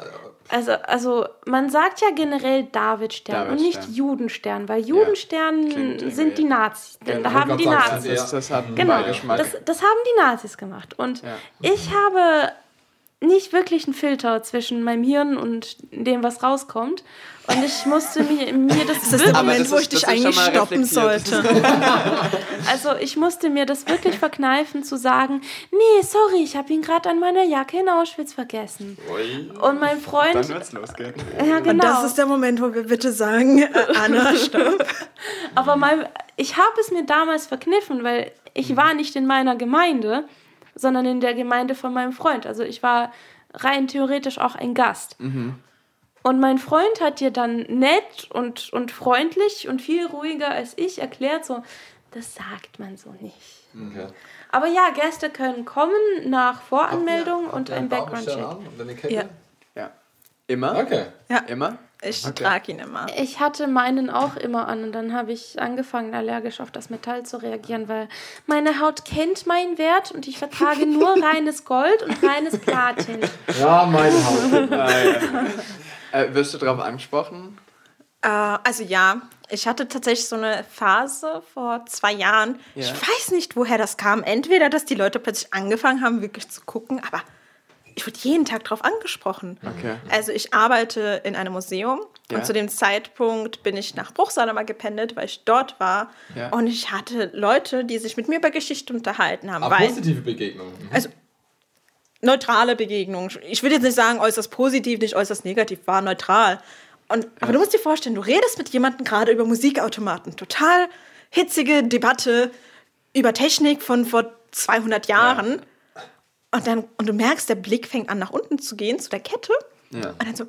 also, also man sagt ja generell Davidstern und nicht. Judenstern, weil Judenstern irgendwie- sind die Nazis. Genau. Da haben Ich die Nazis. das, das hat einen Genau, das, das haben die Nazis gemacht. Und Ja. ich habe nicht wirklich einen Filter zwischen meinem Hirn und dem, was rauskommt. Und ich musste mir, mir das, Das ist der Moment, das wo ist- ich dich ist eigentlich stoppen sollte. also ich musste mir das wirklich verkneifen zu sagen, nee, sorry, ich habe ihn gerade an meiner Jacke in Auschwitz vergessen. Ui. Und mein Freund, Dann wird's losgehen. ja genau. Und das ist der Moment, wo wir bitte sagen, äh, Anna, stopp. Aber mein, ich habe es mir damals verkniffen, weil ich war nicht in meiner Gemeinde, sondern in der Gemeinde von meinem Freund. Also ich war rein theoretisch auch ein Gast. Und mein Freund hat dir dann nett und, und freundlich und viel ruhiger als ich erklärt, so, das sagt man so nicht. Okay. Aber ja, Gäste können kommen nach Voranmeldung und ein Background-Check. Und eine Kette? Ja. Ja. Immer? Okay. Ja, Immer? ich Okay. trage ihn immer. Ich hatte meinen auch immer an und dann habe ich angefangen, allergisch auf das Metall zu reagieren, weil meine Haut kennt meinen Wert und ich vertrage nur reines Gold und reines Platin. Ja, meine Haut. Ah, ja. äh, wirst du darauf angesprochen? Äh, also ja, ich hatte tatsächlich so eine Phase vor zwei Jahren. Ja. Ich weiß nicht, woher das kam. Entweder, dass die Leute plötzlich angefangen haben, wirklich zu gucken, aber ich wurde jeden Tag darauf angesprochen. Okay. Also ich arbeite in einem Museum Ja. und zu dem Zeitpunkt bin ich nach Bruchsal mal gependelt, weil ich dort war. Ja. Und ich hatte Leute, die sich mit mir über Geschichte unterhalten haben. Aber positive Begegnungen. Mhm. also neutrale Begegnung. Ich will jetzt nicht sagen, äußerst positiv, nicht äußerst negativ, war neutral. Und, aber du musst dir vorstellen, du redest mit jemandem gerade über Musikautomaten. Total hitzige Debatte über Technik von vor 200 Jahren. Und, dann, und du merkst, der Blick fängt an, nach unten zu gehen, zu der Kette. Ja. Und dann so,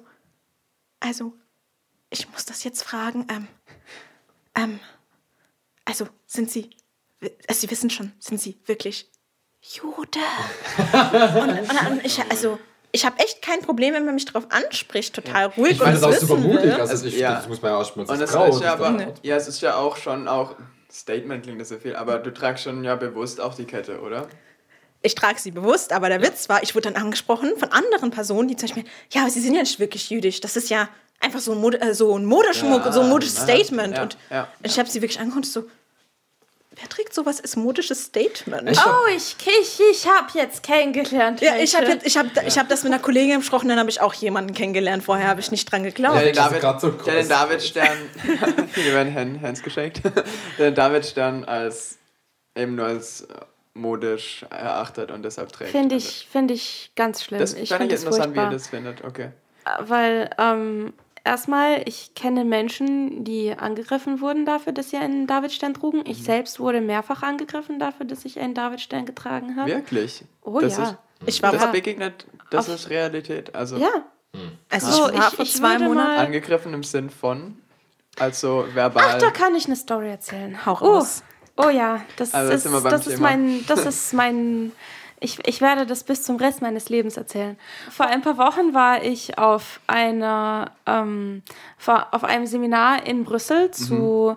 also, ich muss das jetzt fragen, ähm, ähm, also, sind Sie, also Sie wissen schon, sind Sie wirklich Jude? und, und, und ich, also, ich habe echt kein Problem, wenn man mich darauf anspricht, total ruhig Ich meine, das und ist auch super mutig. will. Also, ich, Ja. das muss man ja ausspielen. Und Das es ist ist ja aber, aber. ja, es ist ja auch schon auch, Statement klingt das so viel, aber du tragst schon ja bewusst auch die Kette, oder? Ich trage sie bewusst, aber der Witz war, ich wurde dann angesprochen von anderen Personen, die zum Beispiel, ja, aber sie sind ja nicht wirklich jüdisch. Das ist ja einfach so ein, Mode, äh, so ein Modeschmuck, Ja, so ein modisches Statement. ja, und ja. ich habe sie wirklich angeguckt und so, wer trägt sowas als modisches Statement? Echt? Oh, ich, ich, ich habe jetzt kennengelernt. Ja, ich habe ich hab, ich hab das mit einer Kollegin besprochen, dann habe ich auch jemanden kennengelernt. Vorher habe ich nicht dran geglaubt. Ja, den das ist David, so der den groß. David-Stern, viele werden Hands geschenkt, der den David-Stern als eben nur als modisch erachtet und deshalb trägt. Finde ich, find ich ganz schlimm. das ich fand finde ich es interessant, wie ihr das findet. Okay. Weil ähm, erstmal, ich kenne Menschen, die angegriffen wurden dafür, dass sie einen Davidstern trugen. Mhm. Ich selbst wurde mehrfach angegriffen dafür, dass ich einen Davidstern getragen habe. Wirklich? Oh das ja. Ist, Ich war, das Ja. begegnet, das Auf- ist Realität. Also Ja, also So, ich war ich- vor ich zwei Monaten. angegriffen im Sinn von, also verbal. ach, da kann ich eine Story erzählen. Hau Oh, raus. Oh ja, das Also, jetzt ist, das ist Thema. mein, das ist mein, ich, ich werde das bis zum Rest meines Lebens erzählen. Vor ein paar Wochen war ich auf einer, ähm, auf einem Seminar in Brüssel zu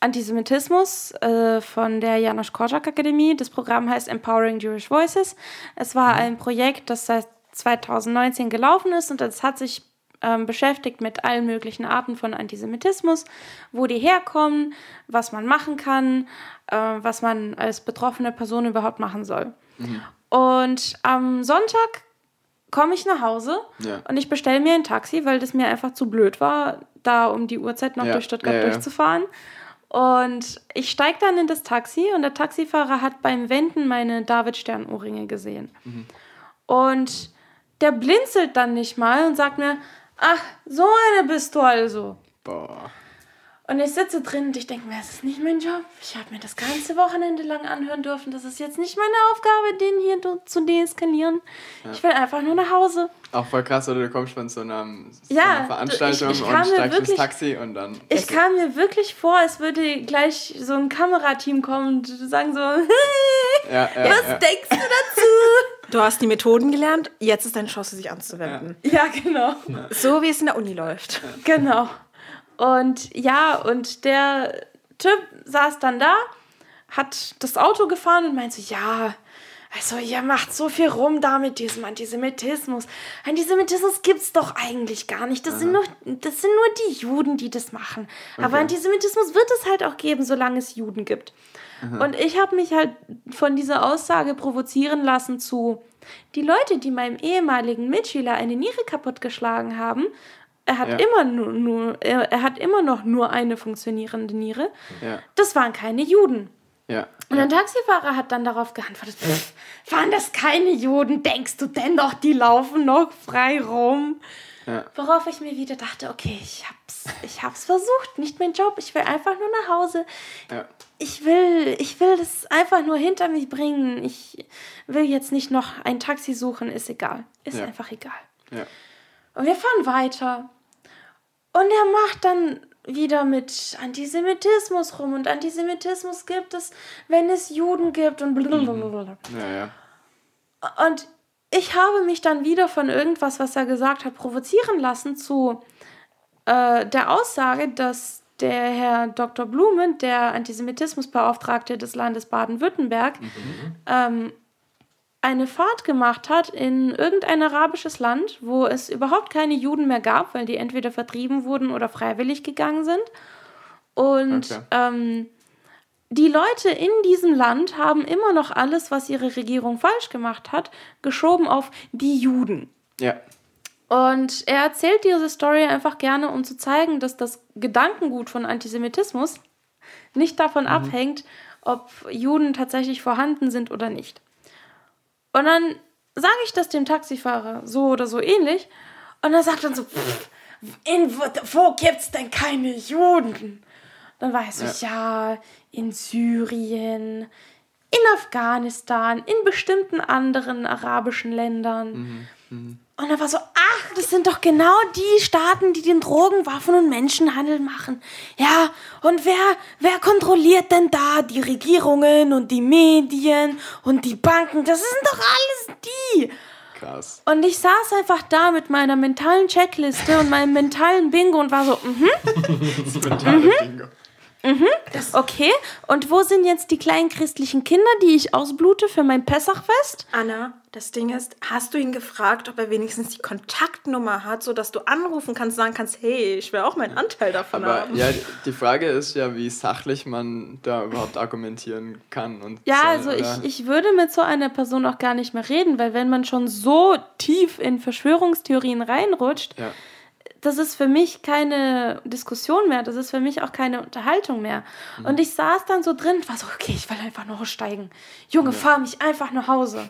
Antisemitismus äh, von der Janusz Korczak Akademie. Das Programm heißt Empowering Jewish Voices. Es war ein Projekt, das seit 2019 gelaufen ist und das hat sich ähm, beschäftigt mit allen möglichen Arten von Antisemitismus, wo die herkommen, was man machen kann, äh, was man als betroffene Person überhaupt machen soll. Und am Sonntag komme ich nach Hause Ja. und ich bestelle mir ein Taxi, weil das mir einfach zu blöd war, da um die Uhrzeit noch Ja, durch Stuttgart ja. durchzufahren. Und ich steige dann in das Taxi und der Taxifahrer hat beim Wenden meine David-Stern-Ohrringe gesehen. Mhm. Und der blinzelt dann nicht mal und sagt mir, ach, so eine bist du also. Boah. Und ich sitze drin und ich denke mir, es ist nicht mein Job. Ich habe mir das ganze Wochenende lang anhören dürfen. Das ist jetzt nicht meine Aufgabe, den hier zu deeskalieren. Ich will einfach nur nach Hause. Auch voll krass, oder du kommst von so einer, so Ja, einer Veranstaltung ich- ich und steigst ins wirklich- Taxi und dann. Ich kam mir wirklich vor, als würde gleich so ein Kamerateam kommen und sagen so, ja, ja, was ja. denkst du dazu? Du hast die Methoden gelernt, jetzt ist deine Chance, sich anzuwenden. ja, genau. So wie es in der Uni läuft. Genau. Und ja, und der Typ saß dann da, hat das Auto gefahren und meinte so, ja, also ihr macht so viel rum da mit diesem Antisemitismus. Antisemitismus gibt's doch eigentlich gar nicht. Das sind, nur, das sind nur die Juden, die das machen. Aber Okay. Antisemitismus wird es halt auch geben, solange es Juden gibt. Und ich habe mich halt von dieser Aussage provozieren lassen zu, die Leute, die meinem ehemaligen Mitschüler eine Niere kaputtgeschlagen haben, er hat, Ja. immer nur, nur, er, er hat immer noch nur eine funktionierende Niere. Ja, Das waren keine Juden. ja. Und der Taxifahrer hat dann darauf geantwortet, "Pff, waren das keine Juden? Denkst du denn doch, die laufen noch frei rum? Worauf ich mir wieder dachte, okay, ich hab's, ich hab's versucht, nicht mein Job, ich will einfach nur nach Hause. Ich will, ich will das einfach nur hinter mich bringen. Ich will jetzt nicht noch ein Taxi suchen, ist egal. Ist einfach egal. ja. Und wir fahren weiter. Und er macht dann wieder mit Antisemitismus rum und Antisemitismus gibt es, wenn es Juden gibt und blablabla. Ja, ja. Und ich habe mich dann wieder von irgendwas, was er gesagt hat, provozieren lassen zu äh, der Aussage, dass der Herr Dr. Blumen, der Antisemitismusbeauftragte des Landes Baden-Württemberg, ähm, eine Fahrt gemacht hat in irgendein arabisches Land, wo es überhaupt keine Juden mehr gab, weil die entweder vertrieben wurden oder freiwillig gegangen sind. Und Okay. ähm, die Leute in diesem Land haben immer noch alles, was ihre Regierung falsch gemacht hat, geschoben auf die Juden. Ja. Und er erzählt diese Story einfach gerne, um zu zeigen, dass das Gedankengut von Antisemitismus nicht davon abhängt, ob Juden tatsächlich vorhanden sind oder nicht. Und dann sage ich das dem Taxifahrer so oder so ähnlich. Und er sagt dann so, "Pff, in, wo, wo gibt's denn keine Juden? Dann weiß ich, ja, in Syrien, in Afghanistan, in bestimmten anderen arabischen Ländern. Und er war so, ach, das sind doch genau die Staaten, die den Drogen, Waffen und Menschenhandel machen. Ja, und wer, wer kontrolliert denn da die Regierungen und die Medien und die Banken? Das sind doch alles die. Krass. Und ich saß einfach da mit meiner mentalen Checkliste und meinem mentalen Bingo und war so, mhm, Mentale Bingo. Okay. Und wo sind jetzt die kleinen christlichen Kinder, die ich ausblute für mein Pessachfest? Anna, das Ding ist, hast du ihn gefragt, ob er wenigstens die Kontaktnummer hat, sodass du anrufen kannst, sagen kannst, hey, ich will auch meinen Anteil davon Aber haben. ja, die Frage ist ja, wie sachlich man da überhaupt argumentieren kann. Und Ja, soll, also oder? ich, ich würde mit so einer Person auch gar nicht mehr reden, weil wenn man schon so tief in Verschwörungstheorien reinrutscht, Ja. Das ist für mich keine Diskussion mehr, das ist für mich auch keine Unterhaltung mehr. Mhm. Und ich saß dann so drin und war so, okay, ich will einfach nur aussteigen. Junge, fahr mich einfach nach Hause.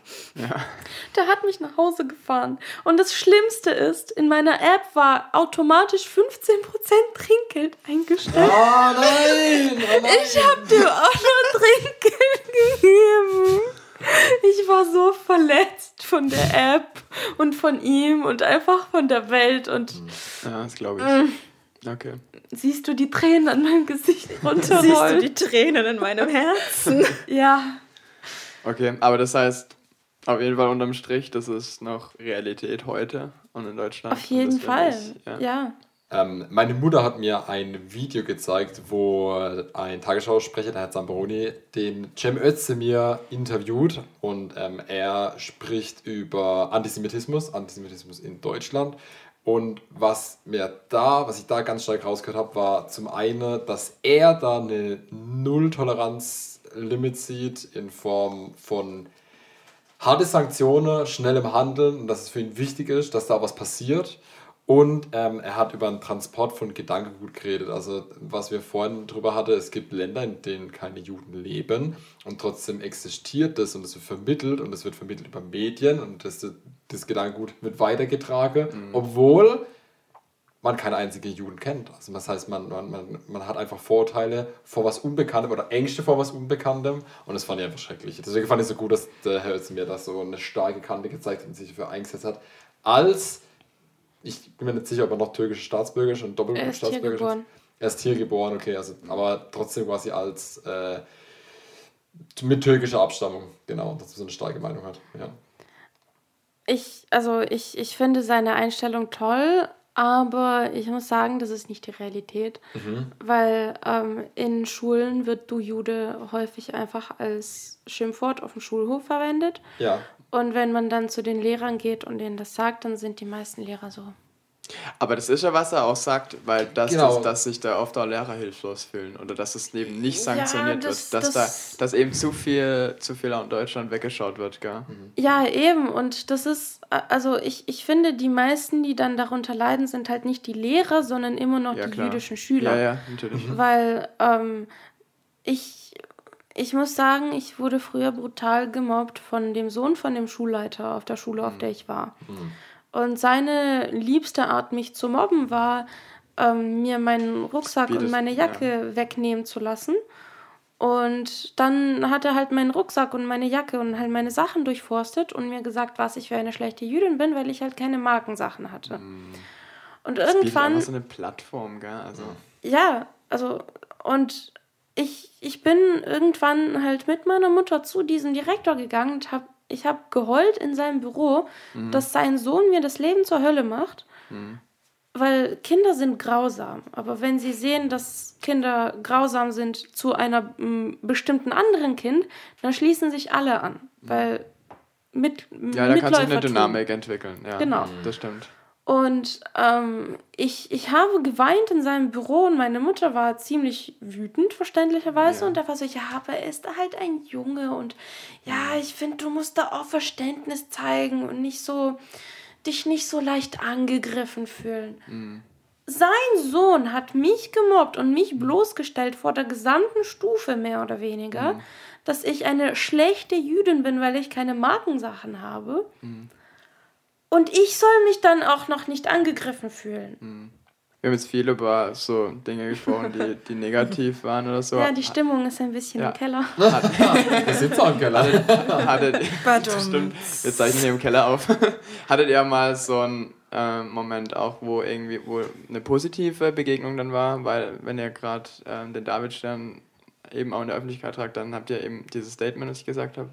Der hat mich nach Hause gefahren. Und das Schlimmste ist, in meiner App war automatisch 15% Trinkgeld eingestellt. Ah, nein! Oh nein. Ich hab dir auch nur Trinkgeld gegeben. Ich war so verletzt von der App und von ihm und einfach von der Welt. Und Ja, das glaube Mm. ich. Okay. siehst du die Tränen an meinem Gesicht Siehst du runterrollen? die Tränen in meinem Herzen? ja. Okay, aber das heißt, auf jeden Fall unterm Strich, das ist noch Realität heute und in Deutschland. Auf jeden Fall. ich, Ja. Ähm, meine Mutter hat mir ein Video gezeigt, wo ein Tagesschausprecher, der Herr Zamperoni, den Cem Özdemir interviewt und ähm, er spricht über Antisemitismus, Antisemitismus in Deutschland. Und was mir da, was ich da ganz stark rausgehört habe, war zum einen, dass er da eine Null-Toleranz-Limit sieht in Form von harte Sanktionen, schnellem Handeln und dass es für ihn wichtig ist, dass da was passiert. Und ähm, er hat über den Transport von Gedankengut geredet. Also, was wir vorhin drüber hatten, es gibt Länder, in denen keine Juden leben und trotzdem existiert das und es wird vermittelt und es wird vermittelt über Medien und das, das Gedankengut wird weitergetragen, obwohl man keine einzige Juden kennt. Also das heißt, man, man, man, man hat einfach Vorurteile vor was Unbekanntem oder Ängste vor was Unbekanntem und das fand ich einfach schrecklich. Deswegen fand ich so gut, dass der Herr mir das so eine starke Kante gezeigt hat und sich dafür eingesetzt hat. Als, ich bin mir nicht sicher, ob er noch türkische Staatsbürger ist und Er ist hier Doppelstaatsbürger geboren. Er ist hier geboren, okay, also, aber trotzdem quasi als äh, mit türkischer Abstammung, genau, dass er so eine starke Meinung hat. Ja. Ich, also ich, ich finde seine Einstellung toll, aber ich muss sagen, das ist nicht die Realität, weil ähm, in Schulen wird du Jude häufig einfach als Schimpfwort auf dem Schulhof verwendet. ja. Und wenn man dann zu den Lehrern geht und denen das sagt, dann sind die meisten Lehrer so. Aber das ist ja, was er auch sagt, weil das, Genau. dass, dass sich da oft auch Lehrer hilflos fühlen oder dass das Leben nicht Ja, sanktioniert das- wird. Dass, das- da, dass eben zu viel, zu viel auch in Deutschland weggeschaut wird, gell? Ja, eben. Und das ist, also ich, ich finde, die meisten, die dann darunter leiden, sind halt nicht die Lehrer, sondern immer noch Ja, die klar. jüdischen Schüler. Ja, ja, natürlich. Weil ähm, ich, ich muss sagen, ich wurde früher brutal gemobbt von dem Sohn von dem Schulleiter auf der Schule, auf der ich war. Und seine liebste Art, mich zu mobben, war, ähm, mir meinen Rucksack Wie und das- meine Jacke wegnehmen zu lassen. Und dann hat er halt meinen Rucksack und meine Jacke und halt meine Sachen durchforstet und mir gesagt, was ich für eine schlechte Jüdin bin, weil ich halt keine Markensachen hatte. Und Das irgendwann einfach so eine Plattform, gell? Also, ja, also und ich, ich bin irgendwann halt mit meiner Mutter zu diesem Direktor gegangen und habe ich habe geheult in seinem Büro, mhm. dass sein Sohn mir das Leben zur Hölle macht. Mhm. Weil Kinder sind grausam. Aber wenn sie sehen, dass Kinder grausam sind zu einer m, bestimmten anderen Kind, dann schließen sich alle an. Mhm. Weil mit Ja, da kann sich eine Dynamik entwickeln. Ja, genau. Das stimmt. Und ähm, ich, ich habe geweint in seinem Büro und meine Mutter war ziemlich wütend, verständlicherweise. Ja. Und da war so, ja, aber er ist halt ein Junge und ja, ich finde, du musst da auch Verständnis zeigen und nicht so, dich nicht so leicht angegriffen fühlen. Mhm. Sein Sohn hat mich gemobbt und mich bloßgestellt vor der gesamten Stufe, mehr oder weniger, mhm. dass ich eine schlechte Jüdin bin, weil ich keine Markensachen habe. Mhm. Und ich soll mich dann auch noch nicht angegriffen fühlen. Hm. Wir haben jetzt viel über so Dinge gesprochen, die, die negativ waren oder so. Ja, die Stimmung ist ein bisschen ja. im Keller. Wir sind auch im Keller. Hattet, stimmt, wir zeichnen hier im Keller auf. Hattet ihr mal so einen äh, Moment auch, wo irgendwie wo eine positive Begegnung dann war? Weil wenn ihr gerade äh, den Davidstern eben auch in der Öffentlichkeit tragt, dann habt ihr eben dieses Statement, das ich gesagt habe.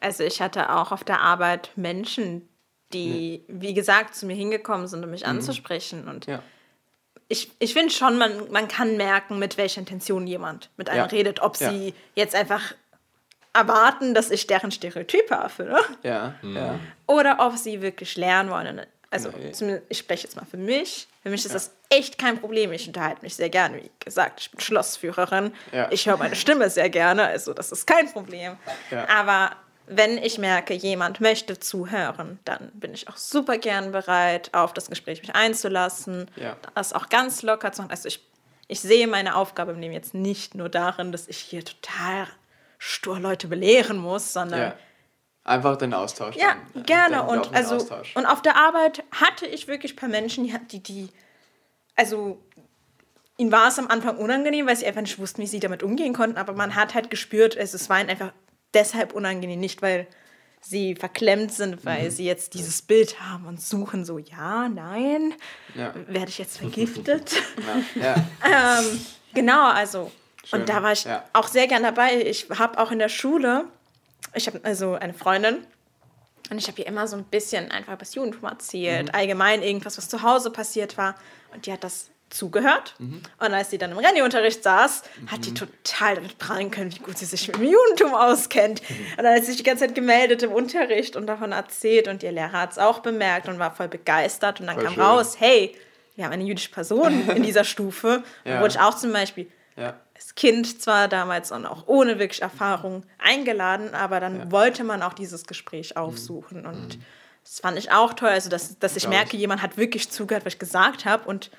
Also ich hatte auch auf der Arbeit Menschen, die, nee. wie gesagt, zu mir hingekommen sind, um mich mhm. anzusprechen. Und ja. ich, ich finde schon, man, man kann merken, mit welcher Intention jemand mit einem ja. redet. Ob ja. sie jetzt einfach erwarten, dass ich deren Stereotype erfülle. Ja. Mhm. Oder ob sie wirklich lernen wollen. Also, nee. ich spreche jetzt mal für mich. Für mich ist das echt kein Problem. Ich unterhalte mich sehr gerne. Wie gesagt, ich bin Schlossführerin. Ich höre meine Stimme sehr gerne. Also, das ist kein Problem. Aber wenn ich merke, jemand möchte zuhören, dann bin ich auch super gern bereit, auf das Gespräch mich einzulassen, ja. das auch ganz locker zu machen. Also ich, ich sehe meine Aufgabe im Leben jetzt nicht nur darin, dass ich hier total stur Leute belehren muss, sondern ja. einfach den Austausch. Ja, dann, gerne. Und also Austausch. und auf der Arbeit hatte ich wirklich ein paar Menschen, die, die, also ihnen war es am Anfang unangenehm, weil sie einfach nicht wussten, wie sie damit umgehen konnten, aber man hat halt gespürt, es, es war einfach deshalb unangenehm, nicht weil sie verklemmt sind, weil mhm. sie jetzt dieses Bild haben und suchen so, ja, nein, ja. werde ich jetzt vergiftet? Ja. Ja. ähm, genau, also, Schön. und da war ich auch sehr gern dabei. Ich habe auch in der Schule, ich habe also eine Freundin, und ich habe ihr immer so ein bisschen einfach das Judentum erzählt, mhm. allgemein irgendwas, was zu Hause passiert war. Und die hat das zugehört. Mhm. Und als sie dann im Renny-Unterricht saß, mhm. hat die mhm. total damit prallen können, wie gut sie sich mit dem Judentum auskennt. Mhm. Und dann hat sie sich die ganze Zeit gemeldet im Unterricht und davon erzählt. Und ihr Lehrer hat es auch bemerkt und war voll begeistert. Und dann voll kam schön. raus, hey, wir haben eine jüdische Person in dieser Stufe. ja. wurde ich auch zum Beispiel ja. als Kind zwar damals und auch ohne wirklich Erfahrung eingeladen, aber dann ja. wollte man auch dieses Gespräch aufsuchen. Mhm. Und das fand ich auch toll, also dass, dass ich merke, jemand hat wirklich zugehört, was ich gesagt habe und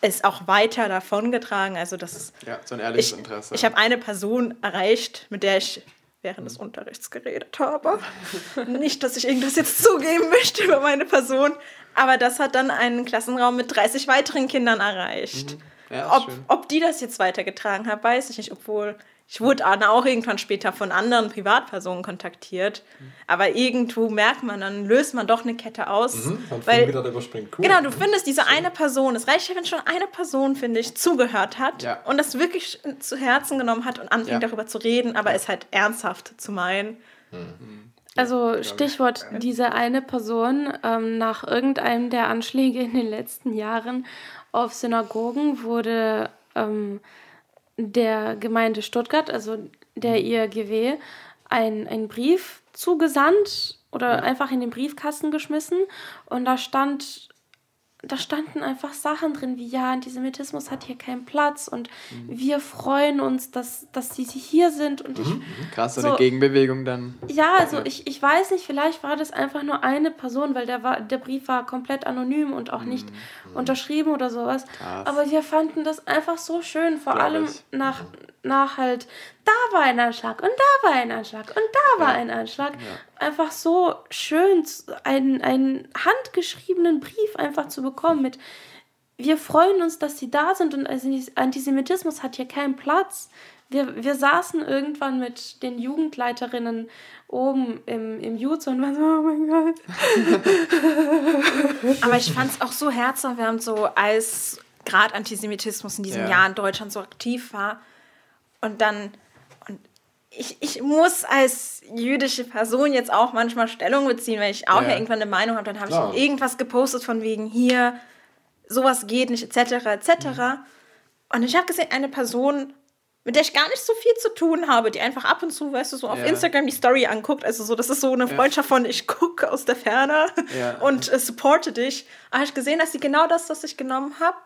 es auch weiter davongetragen. Also das ist, ja, so ein ehrliches ich, Interesse. Ich habe eine Person erreicht, mit der ich während des Unterrichts geredet habe. Nicht, dass ich irgendwas jetzt zugeben möchte über meine Person, aber das hat dann einen Klassenraum mit 30 weiteren Kindern erreicht. Mhm. Ja, ob, ob die das jetzt weitergetragen haben, weiß ich nicht, obwohl ich wurde auch irgendwann später von anderen Privatpersonen kontaktiert. Aber irgendwo merkt man, dann löst man doch eine Kette aus. Mhm, weil, wieder überspringt. Cool. Genau, du findest diese eine Person. Es reicht ja, wenn schon eine Person, finde ich, zugehört hat ja. und das wirklich zu Herzen genommen hat und anfängt ja. darüber zu reden, aber es halt ernsthaft zu meinen. Mhm. Also Stichwort diese eine Person ähm, nach irgendeinem der Anschläge in den letzten Jahren auf Synagogen wurde ähm, der Gemeinde Stuttgart, also der mhm. IRGW, einen Brief zugesandt oder einfach in den Briefkasten geschmissen und da stand da standen einfach Sachen drin wie, ja, Antisemitismus hat hier keinen Platz und mhm. wir freuen uns, dass, dass sie hier sind. Und ich, mhm. Krass, so eine Gegenbewegung dann. Ja, also. Ich, ich weiß nicht, vielleicht war das einfach nur eine Person, weil der, war, der Brief war komplett anonym und auch nicht mhm. unterschrieben oder sowas. Krass. Aber wir fanden das einfach so schön, vor Glaube allem ich. nach, nach halt, da war ein Anschlag und da war ein Anschlag und da war ja. ein Anschlag. Ja. Einfach so schön, einen, einen handgeschriebenen Brief einfach zu bekommen mit, wir freuen uns, dass sie da sind und Antisemitismus hat hier keinen Platz. Wir, wir saßen irgendwann mit den Jugendleiterinnen oben im, im Jutz und waren so, oh mein Gott. Aber ich fand es auch so herzerwärmend, so als gerade Antisemitismus in diesem Ja. Jahr in Deutschland so aktiv war. Und dann, und ich, ich muss als jüdische Person jetzt auch manchmal Stellung beziehen, weil ich auch Ja. ja irgendwann eine Meinung habe. Dann habe ich irgendwas gepostet von wegen hier, sowas geht nicht, etc., etc. Und ich habe gesehen, eine Person, mit der ich gar nicht so viel zu tun habe, die einfach ab und zu, weißt du, so auf Ja. Instagram die Story anguckt. Also so, das ist so eine Freundschaft von, ich gucke aus der Ferne Ja. und äh, supporte dich. Aber habe ich gesehen, dass sie genau das, was ich genommen habe,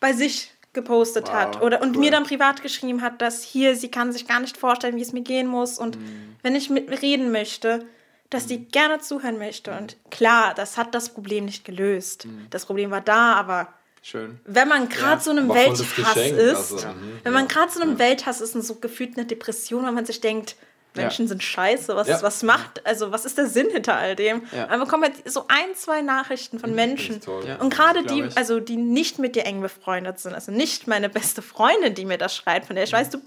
bei sich gepostet Wow, hat oder und cool. mir dann privat geschrieben hat, dass hier sie kann sich gar nicht vorstellen, wie es mir gehen muss und Mhm. wenn ich mit mir reden möchte, dass die gerne zuhören möchte und klar, das hat das Problem nicht gelöst. Mhm. Das Problem war da, aber Schön. wenn man gerade Ja, so einem Welthass ist, also, mhm, wenn man gerade so einem Welthass ist und so gefühlt eine Depression, weil man sich denkt, Menschen sind scheiße, was, Ja. was macht, also was ist der Sinn hinter all dem? Ja. Man bekommt halt so ein, zwei Nachrichten von Menschen. toll. Ja. Und gerade die, ich. also die nicht mit dir eng befreundet sind, also nicht meine beste Freundin, die mir das schreibt, von der ich weiß, du,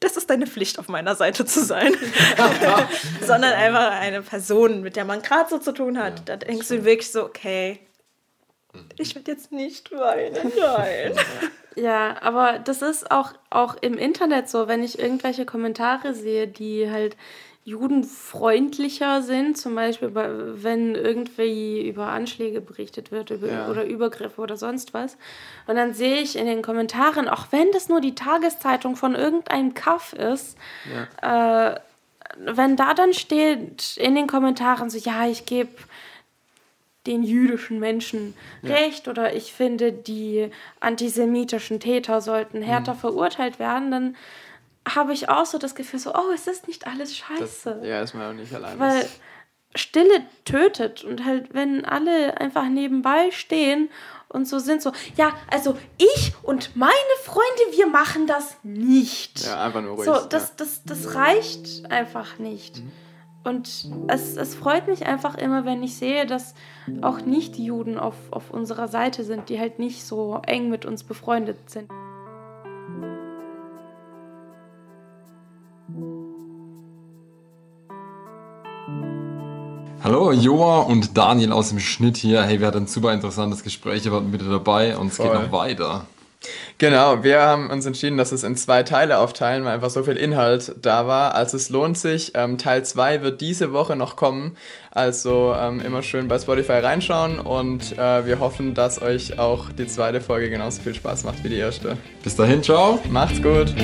das ist deine Pflicht, auf meiner Seite zu sein. Sondern einfach eine Person, mit der man gerade so zu tun hat. da denkst du wirklich so, okay, ich werde jetzt nicht weinen, nein. Ja, aber das ist auch, auch im Internet so, wenn ich irgendwelche Kommentare sehe, die halt judenfreundlicher sind, zum Beispiel bei, wenn irgendwie über Anschläge berichtet wird über, Ja. oder Übergriffe oder sonst was. Und dann sehe ich in den Kommentaren, auch wenn das nur die Tageszeitung von irgendeinem Kaff ist, äh, wenn da dann steht in den Kommentaren so, ja, ich gebe den jüdischen Menschen recht oder ich finde, die antisemitischen Täter sollten härter Mhm. verurteilt werden, dann habe ich auch so das Gefühl, so, oh, es ist nicht alles Das, scheiße. ja, ist man auch nicht allein. Weil Das- Stille tötet und halt, wenn alle einfach nebenbei stehen und so sind, so, ja, also ich und meine Freunde, wir machen das nicht. ja, einfach nur ruhig. So, ja. Mhm. das, das, das reicht einfach nicht. Und es, es freut mich einfach immer, wenn ich sehe, dass auch Nicht-Juden auf, auf unserer Seite sind, die halt nicht so eng mit uns befreundet sind. Hallo, Joa und Daniel aus dem Schnitt hier. Hey, wir hatten ein super interessantes Gespräch, ihr wart bitte dabei und es geht noch weiter. Genau, wir haben uns entschieden, dass es in zwei Teile aufteilen, weil einfach so viel Inhalt da war. Also es lohnt sich. Ähm, Teil 2 wird diese Woche noch kommen. Also ähm, immer schön bei Spotify reinschauen und äh, wir hoffen, dass euch auch die zweite Folge genauso viel Spaß macht wie die erste. Bis dahin, ciao. Macht's gut!